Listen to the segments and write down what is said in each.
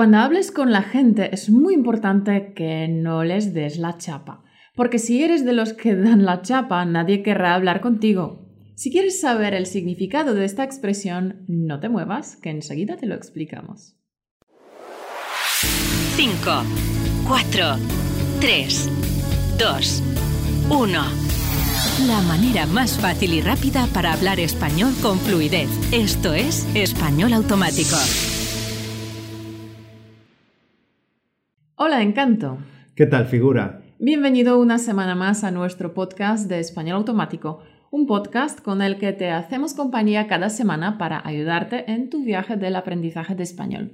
Cuando hables con la gente es muy importante que no les des la chapa, porque si eres de los que dan la chapa, nadie querrá hablar contigo. Si quieres saber el significado de esta expresión, no te muevas, que enseguida te lo explicamos. 5, 4, 3, 2, 1. La manera más fácil y rápida para hablar español con fluidez. Esto es Español Automático. Hola, Encanto. ¿Qué tal, figura? Bienvenido una semana más a nuestro podcast de Español Automático, un podcast con el que te hacemos compañía cada semana para ayudarte en tu viaje del aprendizaje de español.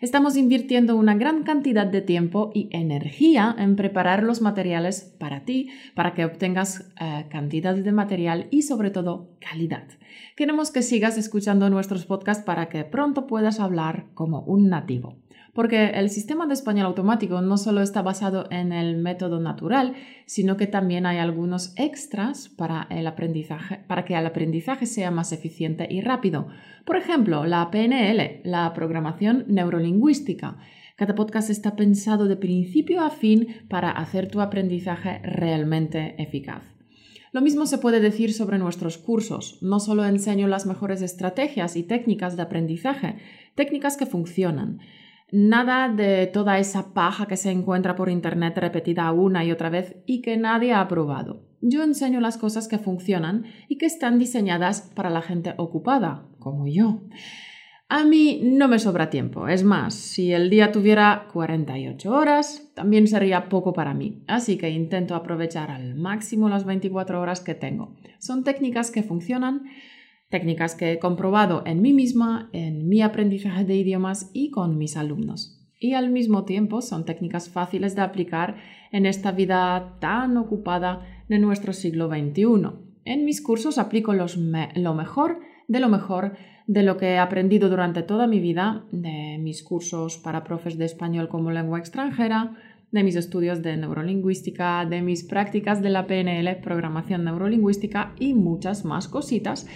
Estamos invirtiendo una gran cantidad de tiempo y energía en preparar los materiales para ti, para que obtengas eh, cantidad de material y sobre todo calidad. Queremos que sigas escuchando nuestros podcasts para que pronto puedas hablar como un nativo porque el sistema de español automático no solo está basado en el método natural, sino que también hay algunos extras para el aprendizaje, para que el aprendizaje sea más eficiente y rápido. Por ejemplo, la PNL, la programación neurolingüística. Cada podcast está pensado de principio a fin para hacer tu aprendizaje realmente eficaz. Lo mismo se puede decir sobre nuestros cursos. No solo enseño las mejores estrategias y técnicas de aprendizaje, técnicas que funcionan, Nada de toda esa paja que se encuentra por Internet repetida una y otra vez y que nadie ha probado. Yo enseño las cosas que funcionan y que están diseñadas para la gente ocupada, como yo. A mí no me sobra tiempo. Es más, si el día tuviera 48 horas, también sería poco para mí. Así que intento aprovechar al máximo las 24 horas que tengo. Son técnicas que funcionan técnicas que he comprobado en mí misma, en mi aprendizaje de idiomas y con mis alumnos. Y al mismo tiempo son técnicas fáciles de aplicar en esta vida tan ocupada de nuestro siglo XXI. En mis cursos aplico lo mejor de lo mejor de lo que he aprendido durante toda mi vida, de mis cursos para profes de español como lengua extranjera, de mis estudios de neurolingüística, de mis prácticas de la PNL, programación neurolingüística y muchas más cositas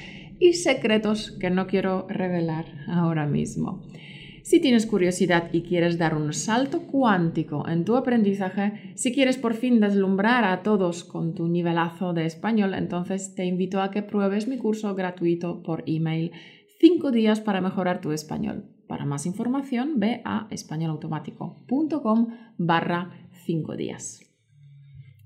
y secretos que no quiero revelar ahora mismo. Si tienes curiosidad y quieres dar un salto cuántico en tu aprendizaje, si quieres por fin deslumbrar a todos con tu nivelazo de español, entonces te invito a que pruebes mi curso gratuito por email 5 días para mejorar tu español. Para más información ve a españolautomático.com barra 5 días.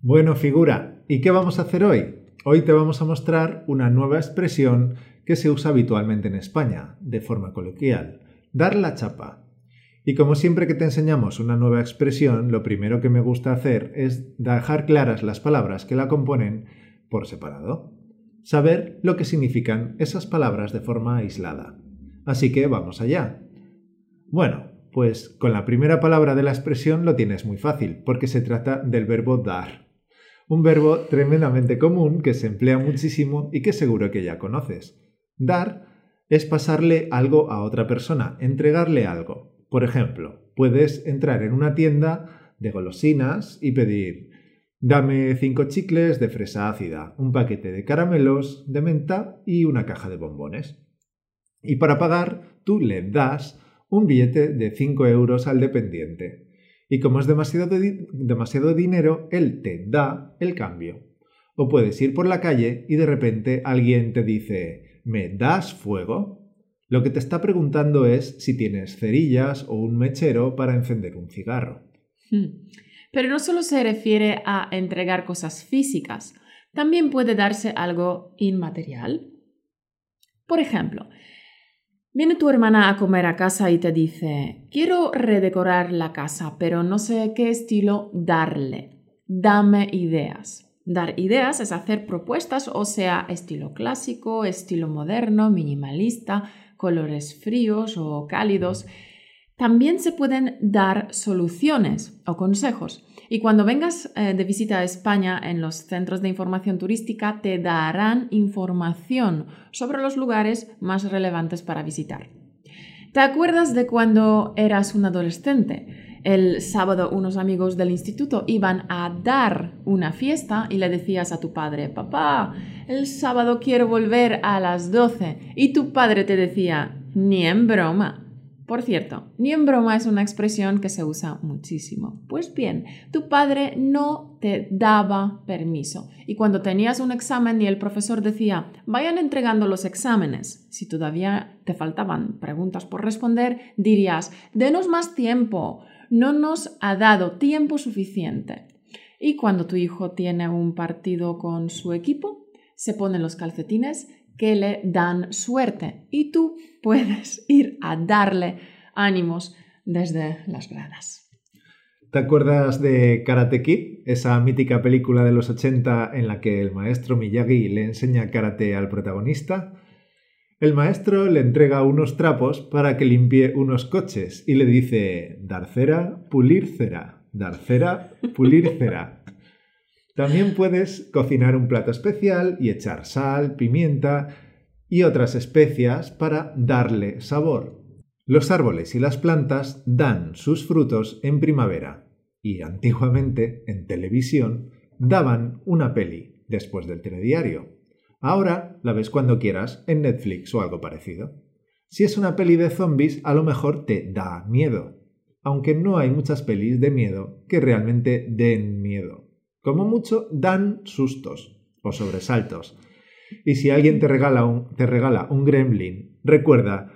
Bueno, figura, ¿y qué vamos a hacer hoy? Hoy te vamos a mostrar una nueva expresión que se usa habitualmente en España, de forma coloquial, dar la chapa. Y como siempre que te enseñamos una nueva expresión, lo primero que me gusta hacer es dejar claras las palabras que la componen por separado. Saber lo que significan esas palabras de forma aislada. Así que vamos allá. Bueno, pues con la primera palabra de la expresión lo tienes muy fácil, porque se trata del verbo dar un verbo tremendamente común que se emplea muchísimo y que seguro que ya conoces. Dar es pasarle algo a otra persona, entregarle algo. Por ejemplo, puedes entrar en una tienda de golosinas y pedir dame cinco chicles de fresa ácida, un paquete de caramelos de menta y una caja de bombones. Y para pagar, tú le das un billete de 5 euros al dependiente y como es demasiado, demasiado dinero, él te da el cambio. O puedes ir por la calle y de repente alguien te dice, ¿me das fuego? Lo que te está preguntando es si tienes cerillas o un mechero para encender un cigarro. Hmm. Pero no solo se refiere a entregar cosas físicas, también puede darse algo inmaterial. Por ejemplo, Viene tu hermana a comer a casa y te dice, quiero redecorar la casa, pero no sé qué estilo darle. Dame ideas. Dar ideas es hacer propuestas, o sea, estilo clásico, estilo moderno, minimalista, colores fríos o cálidos. También se pueden dar soluciones o consejos. Y cuando vengas eh, de visita a España en los centros de información turística, te darán información sobre los lugares más relevantes para visitar. ¿Te acuerdas de cuando eras un adolescente? El sábado unos amigos del instituto iban a dar una fiesta y le decías a tu padre, papá, el sábado quiero volver a las 12. Y tu padre te decía, ni en broma. Por cierto, ni en broma es una expresión que se usa muchísimo. Pues bien, tu padre no te daba permiso y cuando tenías un examen y el profesor decía, vayan entregando los exámenes, si todavía te faltaban preguntas por responder, dirías, denos más tiempo, no nos ha dado tiempo suficiente. Y cuando tu hijo tiene un partido con su equipo, se ponen los calcetines que le dan suerte y tú puedes ir a darle ánimos desde las gradas. ¿Te acuerdas de Karate Kid, esa mítica película de los 80 en la que el maestro Miyagi le enseña karate al protagonista? El maestro le entrega unos trapos para que limpie unos coches y le dice dar cera, pulir cera, dar cera, pulir cera. También puedes cocinar un plato especial y echar sal, pimienta y otras especias para darle sabor. Los árboles y las plantas dan sus frutos en primavera y antiguamente en televisión daban una peli después del telediario. Ahora la ves cuando quieras en Netflix o algo parecido. Si es una peli de zombies, a lo mejor te da miedo, aunque no hay muchas pelis de miedo que realmente den miedo. Como mucho dan sustos o sobresaltos. Y si alguien te regala un, te regala un gremlin, recuerda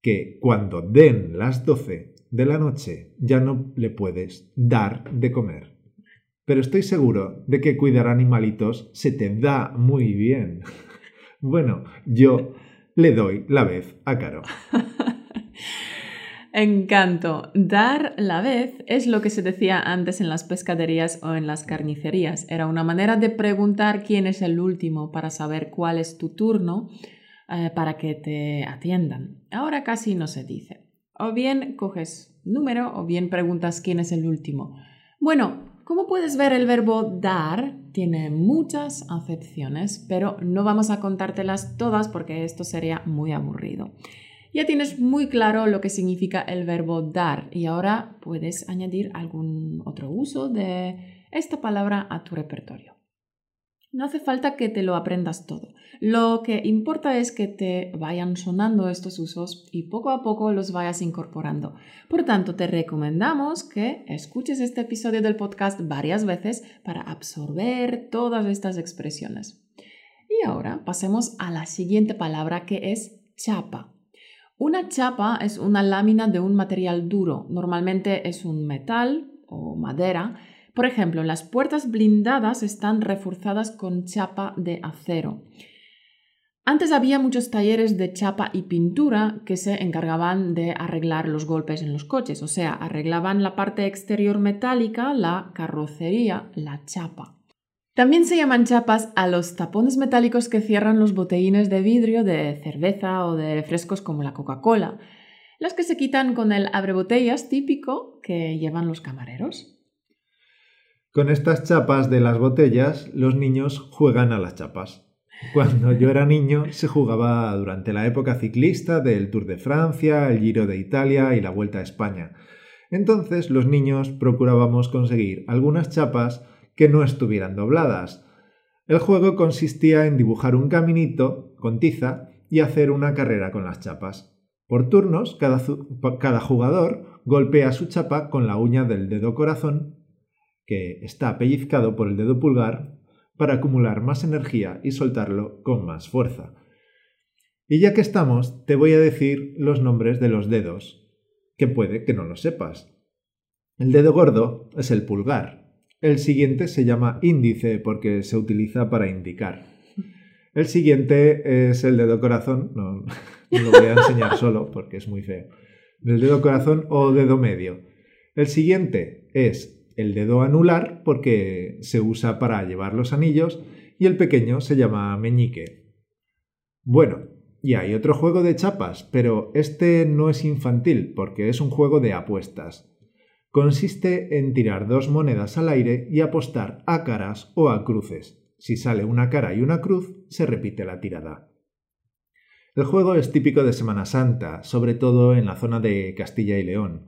que cuando den las 12 de la noche ya no le puedes dar de comer. Pero estoy seguro de que cuidar animalitos se te da muy bien. Bueno, yo le doy la vez a Caro. Encanto. Dar la vez es lo que se decía antes en las pescaderías o en las carnicerías. Era una manera de preguntar quién es el último para saber cuál es tu turno eh, para que te atiendan. Ahora casi no se dice. O bien coges número o bien preguntas quién es el último. Bueno, como puedes ver, el verbo dar tiene muchas acepciones, pero no vamos a contártelas todas porque esto sería muy aburrido. Ya tienes muy claro lo que significa el verbo dar y ahora puedes añadir algún otro uso de esta palabra a tu repertorio. No hace falta que te lo aprendas todo. Lo que importa es que te vayan sonando estos usos y poco a poco los vayas incorporando. Por tanto, te recomendamos que escuches este episodio del podcast varias veces para absorber todas estas expresiones. Y ahora pasemos a la siguiente palabra que es chapa. Una chapa es una lámina de un material duro, normalmente es un metal o madera. Por ejemplo, las puertas blindadas están reforzadas con chapa de acero. Antes había muchos talleres de chapa y pintura que se encargaban de arreglar los golpes en los coches, o sea, arreglaban la parte exterior metálica, la carrocería, la chapa. También se llaman chapas a los tapones metálicos que cierran los botellines de vidrio de cerveza o de refrescos como la Coca-Cola, las que se quitan con el abrebotellas típico que llevan los camareros. Con estas chapas de las botellas, los niños juegan a las chapas. Cuando yo era niño se jugaba durante la época ciclista del Tour de Francia, el Giro de Italia y la Vuelta a España. Entonces los niños procurábamos conseguir algunas chapas que no estuvieran dobladas. El juego consistía en dibujar un caminito con tiza y hacer una carrera con las chapas. Por turnos, cada, cada, jugador golpea su chapa con la uña del dedo corazón, que está pellizcado por el dedo pulgar, para acumular más energía y soltarlo con más fuerza. Y ya que estamos, te voy a decir los nombres de los dedos, que puede que no lo sepas. El dedo gordo es el pulgar, el siguiente se llama índice porque se utiliza para indicar. El siguiente es el dedo corazón, no, lo voy a enseñar solo porque es muy feo. El dedo corazón o dedo medio. El siguiente es el dedo anular porque se usa para llevar los anillos y el pequeño se llama meñique. Bueno, y hay otro juego de chapas, pero este no es infantil porque es un juego de apuestas consiste en tirar dos monedas al aire y apostar a caras o a cruces. Si sale una cara y una cruz, se repite la tirada. El juego es típico de Semana Santa, sobre todo en la zona de Castilla y León.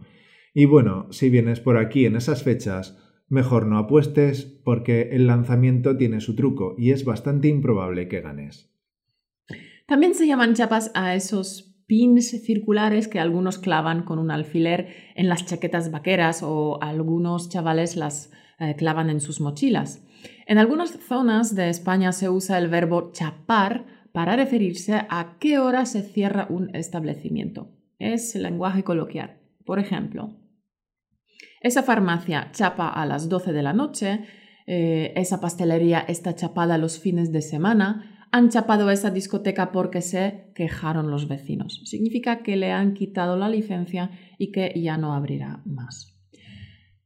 Y bueno, si vienes por aquí en esas fechas, mejor no apuestes porque el lanzamiento tiene su truco y es bastante improbable que ganes. También se llaman chapas a esos pins circulares que algunos clavan con un alfiler en las chaquetas vaqueras o algunos chavales las eh, clavan en sus mochilas. En algunas zonas de España se usa el verbo chapar para referirse a qué hora se cierra un establecimiento. Es lenguaje coloquial. Por ejemplo, esa farmacia chapa a las 12 de la noche, eh, esa pastelería está chapada los fines de semana, han chapado esa discoteca porque se quejaron los vecinos. Significa que le han quitado la licencia y que ya no abrirá más.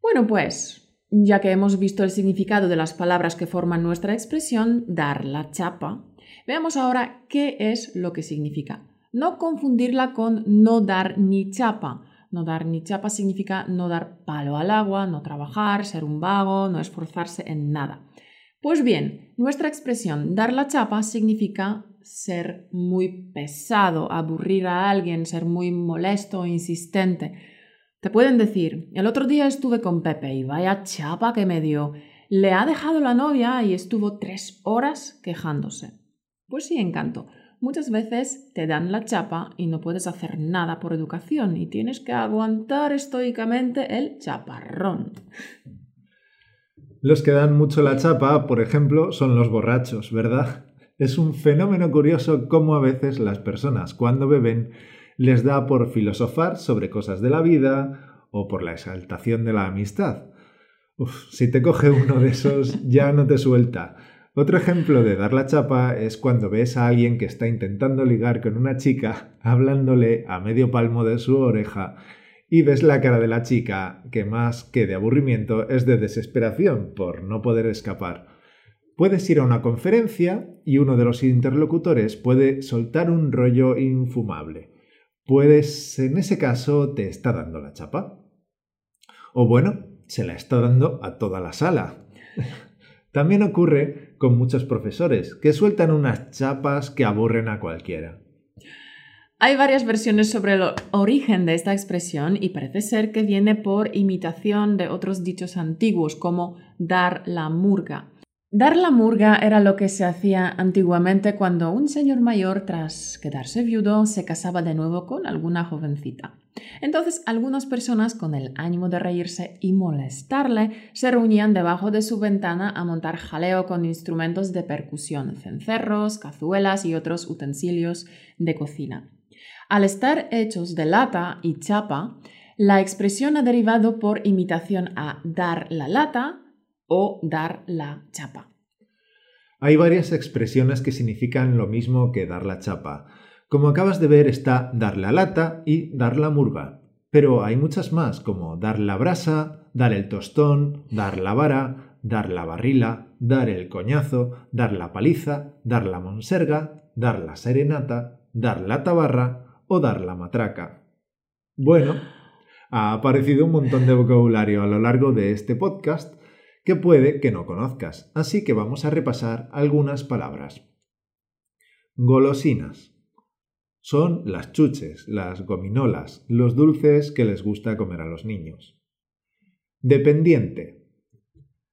Bueno, pues, ya que hemos visto el significado de las palabras que forman nuestra expresión, dar la chapa, veamos ahora qué es lo que significa. No confundirla con no dar ni chapa, no dar ni chapa significa no dar palo al agua, no trabajar, ser un vago, no esforzarse en nada. Pues bien, nuestra expresión dar la chapa significa ser muy pesado, aburrir a alguien, ser muy molesto o insistente. Te pueden decir, el otro día estuve con Pepe y vaya chapa que me dio. Le ha dejado la novia y estuvo tres horas quejándose. Pues sí, encanto. Muchas veces te dan la chapa y no puedes hacer nada por educación y tienes que aguantar estoicamente el chaparrón. Los que dan mucho la chapa, por ejemplo, son los borrachos, ¿verdad? Es un fenómeno curioso cómo a veces las personas cuando beben les da por filosofar sobre cosas de la vida o por la exaltación de la amistad. si te coge uno de esos ya no te suelta. Otro ejemplo de dar la chapa es cuando ves a alguien que está intentando ligar con una chica hablándole a medio palmo de su oreja y ves la cara de la chica que más que de aburrimiento es de desesperación por no poder escapar. Puedes ir a una conferencia y uno de los interlocutores puede soltar un rollo infumable. Puedes, en ese caso, te está dando la chapa. O bueno, se la está dando a toda la sala. También ocurre con muchos profesores, que sueltan unas chapas que aburren a cualquiera. Hay varias versiones sobre el origen de esta expresión y parece ser que viene por imitación de otros dichos antiguos como dar la murga. Dar la murga era lo que se hacía antiguamente cuando un señor mayor, tras quedarse viudo, se casaba de nuevo con alguna jovencita. Entonces algunas personas, con el ánimo de reírse y molestarle, se reunían debajo de su ventana a montar jaleo con instrumentos de percusión, cencerros, cazuelas y otros utensilios de cocina. Al estar hechos de lata y chapa, la expresión ha derivado por imitación a dar la lata, o dar la chapa. Hay varias expresiones que significan lo mismo que dar la chapa. Como acabas de ver está dar la lata y dar la murga. Pero hay muchas más como dar la brasa, dar el tostón, dar la vara, dar la barrila, dar el coñazo, dar la paliza, dar la monserga, dar la serenata, dar la tabarra o dar la matraca. Bueno, ha aparecido un montón de vocabulario a lo largo de este podcast que puede que no conozcas, así que vamos a repasar algunas palabras. Golosinas. Son las chuches, las gominolas, los dulces que les gusta comer a los niños. Dependiente.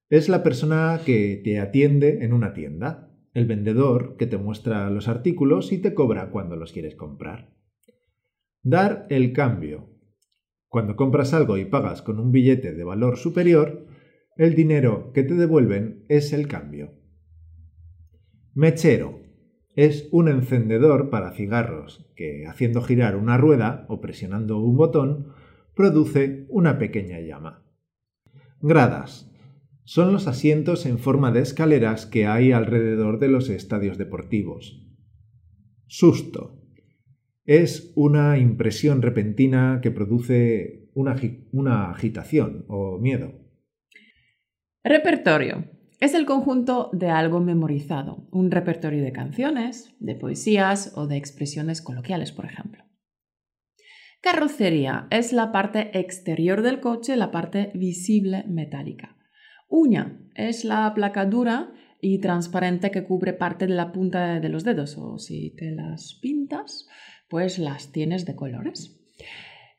Es la persona que te atiende en una tienda, el vendedor que te muestra los artículos y te cobra cuando los quieres comprar. Dar el cambio. Cuando compras algo y pagas con un billete de valor superior, el dinero que te devuelven es el cambio. Mechero es un encendedor para cigarros que, haciendo girar una rueda o presionando un botón, produce una pequeña llama. Gradas son los asientos en forma de escaleras que hay alrededor de los estadios deportivos. Susto es una impresión repentina que produce una, una agitación o miedo. Repertorio. Es el conjunto de algo memorizado, un repertorio de canciones, de poesías o de expresiones coloquiales, por ejemplo. Carrocería es la parte exterior del coche, la parte visible metálica. Uña es la placa dura y transparente que cubre parte de la punta de los dedos, o si te las pintas, pues las tienes de colores.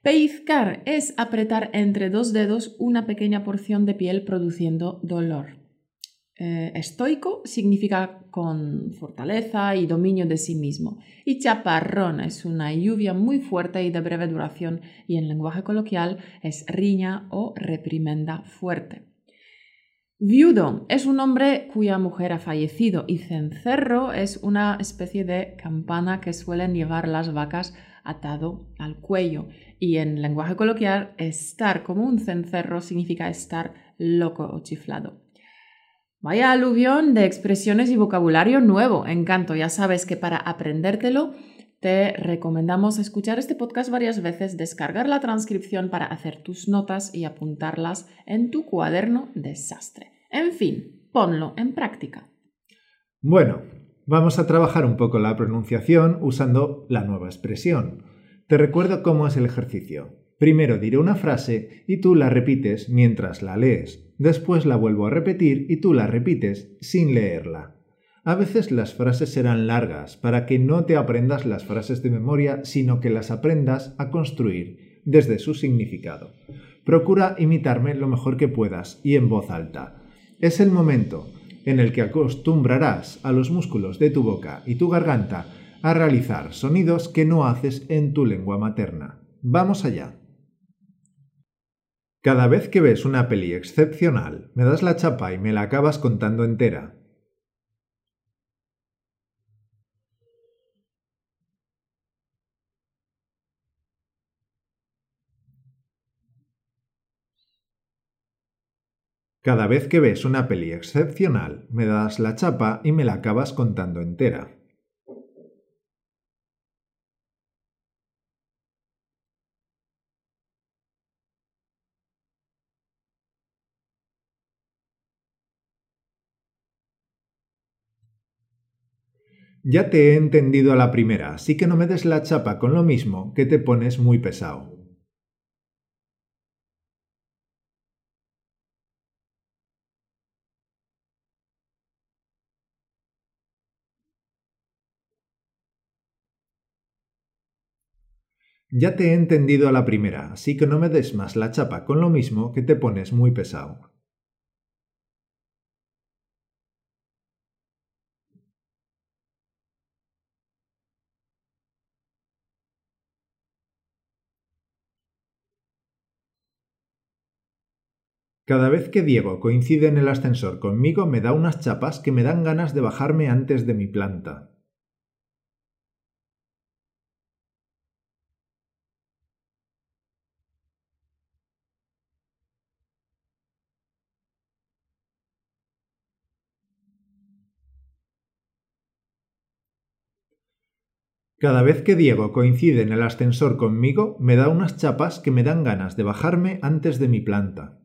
Pellizcar es apretar entre dos dedos una pequeña porción de piel produciendo dolor. Eh, estoico significa con fortaleza y dominio de sí mismo. Y chaparrón es una lluvia muy fuerte y de breve duración y en lenguaje coloquial es riña o reprimenda fuerte. Viudo es un hombre cuya mujer ha fallecido y cencerro es una especie de campana que suelen llevar las vacas atado al cuello. Y en lenguaje coloquial, estar como un cencerro significa estar loco o chiflado. Vaya aluvión de expresiones y vocabulario nuevo. Encanto. Ya sabes que para aprendértelo te recomendamos escuchar este podcast varias veces, descargar la transcripción para hacer tus notas y apuntarlas en tu cuaderno desastre. En fin, ponlo en práctica. Bueno, vamos a trabajar un poco la pronunciación usando la nueva expresión. Te recuerdo cómo es el ejercicio. Primero diré una frase y tú la repites mientras la lees. Después la vuelvo a repetir y tú la repites sin leerla. A veces las frases serán largas para que no te aprendas las frases de memoria, sino que las aprendas a construir desde su significado. Procura imitarme lo mejor que puedas y en voz alta. Es el momento en el que acostumbrarás a los músculos de tu boca y tu garganta a realizar sonidos que no haces en tu lengua materna. Vamos allá. Cada vez que ves una peli excepcional, me das la chapa y me la acabas contando entera. Cada vez que ves una peli excepcional, me das la chapa y me la acabas contando entera. Ya te he entendido a la primera, así que no me des la chapa con lo mismo, que te pones muy pesado. Ya te he entendido a la primera, así que no me des más la chapa con lo mismo, que te pones muy pesado. Cada vez que Diego coincide en el ascensor conmigo me da unas chapas que me dan ganas de bajarme antes de mi planta. Cada vez que Diego coincide en el ascensor conmigo, me da unas chapas que me dan ganas de bajarme antes de mi planta.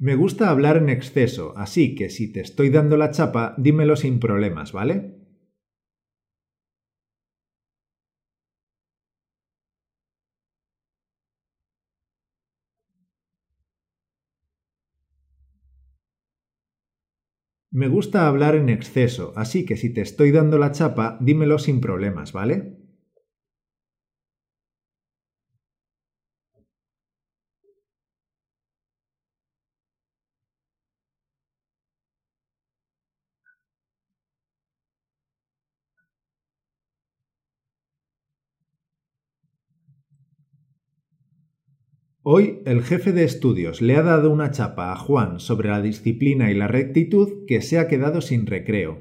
Me gusta hablar en exceso, así que si te estoy dando la chapa, dímelo sin problemas, ¿vale? Me gusta hablar en exceso, así que si te estoy dando la chapa, dímelo sin problemas, ¿vale? Hoy el jefe de estudios le ha dado una chapa a Juan sobre la disciplina y la rectitud que se ha quedado sin recreo.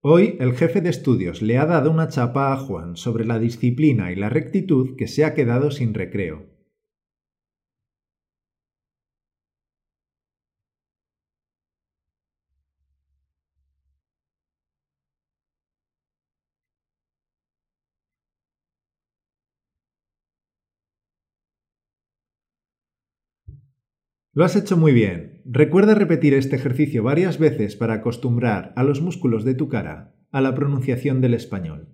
Hoy el jefe de estudios le ha dado una chapa a Juan sobre la disciplina y la rectitud que se ha quedado sin recreo. Lo has hecho muy bien. Recuerda repetir este ejercicio varias veces para acostumbrar a los músculos de tu cara a la pronunciación del español.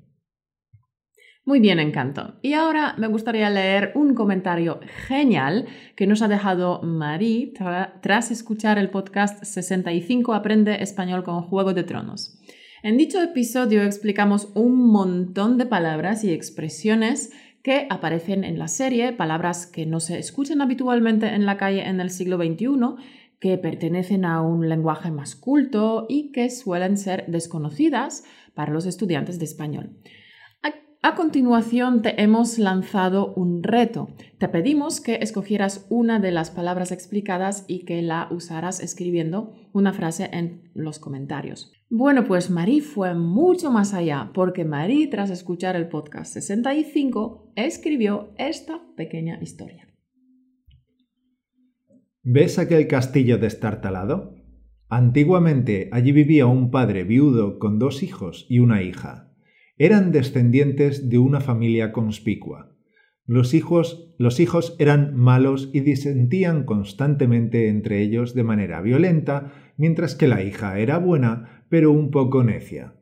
Muy bien, encanto. Y ahora me gustaría leer un comentario genial que nos ha dejado Marie tras escuchar el podcast 65 Aprende Español con Juego de Tronos. En dicho episodio explicamos un montón de palabras y expresiones que aparecen en la serie, palabras que no se escuchan habitualmente en la calle en el siglo XXI, que pertenecen a un lenguaje más culto y que suelen ser desconocidas para los estudiantes de español. A continuación te hemos lanzado un reto. Te pedimos que escogieras una de las palabras explicadas y que la usaras escribiendo una frase en los comentarios. Bueno, pues Marie fue mucho más allá porque Marie, tras escuchar el podcast 65, escribió esta pequeña historia. ¿Ves aquel castillo destartalado? Antiguamente allí vivía un padre viudo con dos hijos y una hija eran descendientes de una familia conspicua. Los hijos, los hijos eran malos y disentían constantemente entre ellos de manera violenta, mientras que la hija era buena, pero un poco necia.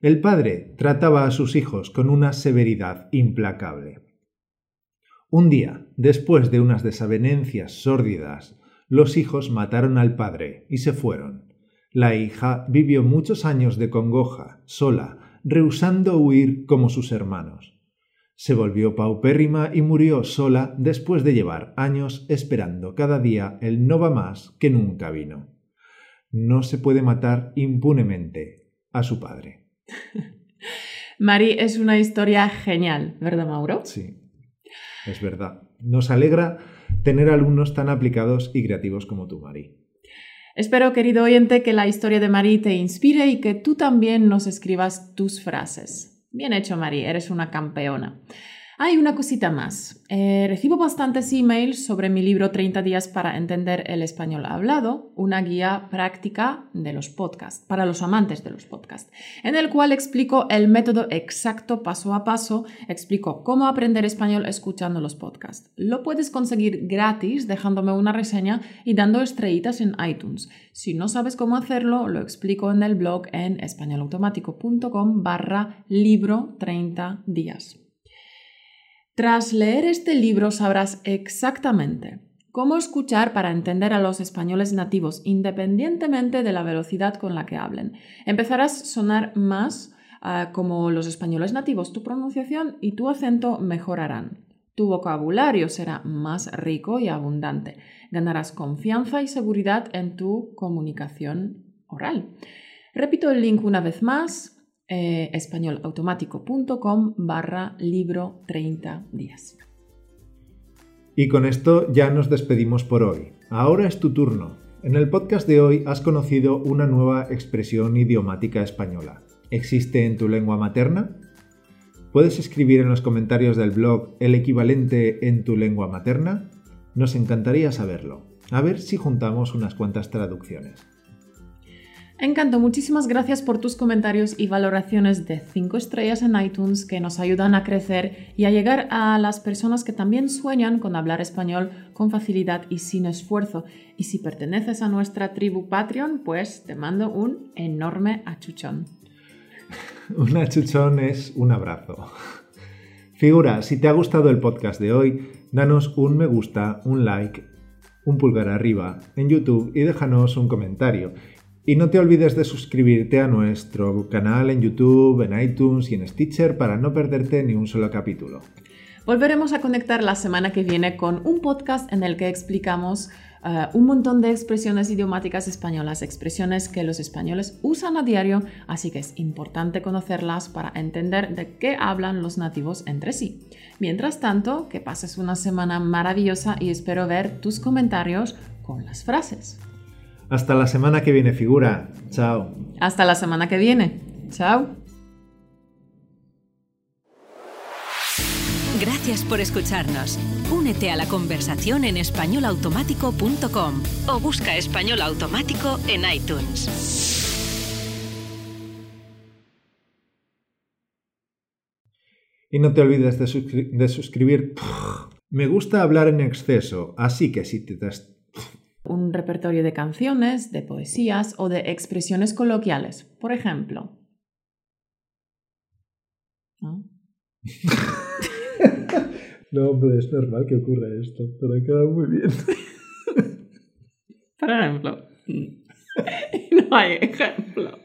El padre trataba a sus hijos con una severidad implacable. Un día, después de unas desavenencias sórdidas, los hijos mataron al padre y se fueron. La hija vivió muchos años de congoja, sola, rehusando huir como sus hermanos. Se volvió paupérrima y murió sola después de llevar años esperando cada día el no va más que nunca vino. No se puede matar impunemente a su padre. Mari, es una historia genial, ¿verdad, Mauro? Sí, es verdad. Nos alegra tener alumnos tan aplicados y creativos como tú, Mari. Espero, querido oyente, que la historia de Marie te inspire y que tú también nos escribas tus frases. Bien hecho, Marie, eres una campeona. Hay una cosita más. Eh, recibo bastantes emails sobre mi libro 30 días para entender el español hablado, una guía práctica de los podcasts, para los amantes de los podcasts, en el cual explico el método exacto paso a paso, explico cómo aprender español escuchando los podcasts. Lo puedes conseguir gratis dejándome una reseña y dando estrellitas en iTunes. Si no sabes cómo hacerlo, lo explico en el blog en españolautomático.com barra libro 30 días. Tras leer este libro sabrás exactamente cómo escuchar para entender a los españoles nativos independientemente de la velocidad con la que hablen. Empezarás a sonar más ah, como los españoles nativos. Tu pronunciación y tu acento mejorarán. Tu vocabulario será más rico y abundante. Ganarás confianza y seguridad en tu comunicación oral. Repito el link una vez más eh, españolautomático.com barra libro 30 días. Y con esto ya nos despedimos por hoy. Ahora es tu turno. En el podcast de hoy has conocido una nueva expresión idiomática española. ¿Existe en tu lengua materna? ¿Puedes escribir en los comentarios del blog el equivalente en tu lengua materna? Nos encantaría saberlo. A ver si juntamos unas cuantas traducciones. Encanto, muchísimas gracias por tus comentarios y valoraciones de 5 estrellas en iTunes que nos ayudan a crecer y a llegar a las personas que también sueñan con hablar español con facilidad y sin esfuerzo. Y si perteneces a nuestra tribu Patreon, pues te mando un enorme achuchón. un achuchón es un abrazo. Figura, si te ha gustado el podcast de hoy, danos un me gusta, un like, un pulgar arriba en YouTube y déjanos un comentario. Y no te olvides de suscribirte a nuestro canal en YouTube, en iTunes y en Stitcher para no perderte ni un solo capítulo. Volveremos a conectar la semana que viene con un podcast en el que explicamos eh, un montón de expresiones idiomáticas españolas, expresiones que los españoles usan a diario, así que es importante conocerlas para entender de qué hablan los nativos entre sí. Mientras tanto, que pases una semana maravillosa y espero ver tus comentarios con las frases. Hasta la semana que viene, figura. Chao. Hasta la semana que viene. Chao. Gracias por escucharnos. Únete a la conversación en españolautomático.com o busca español automático en iTunes. Y no te olvides de, suscribir. Me gusta hablar en exceso, así que si te... un repertorio de canciones, de poesías o de expresiones coloquiales. Por ejemplo. ¿no? No, hombre, es normal que ocurra esto, pero ha quedado muy bien. Por ejemplo. no hay ejemplo.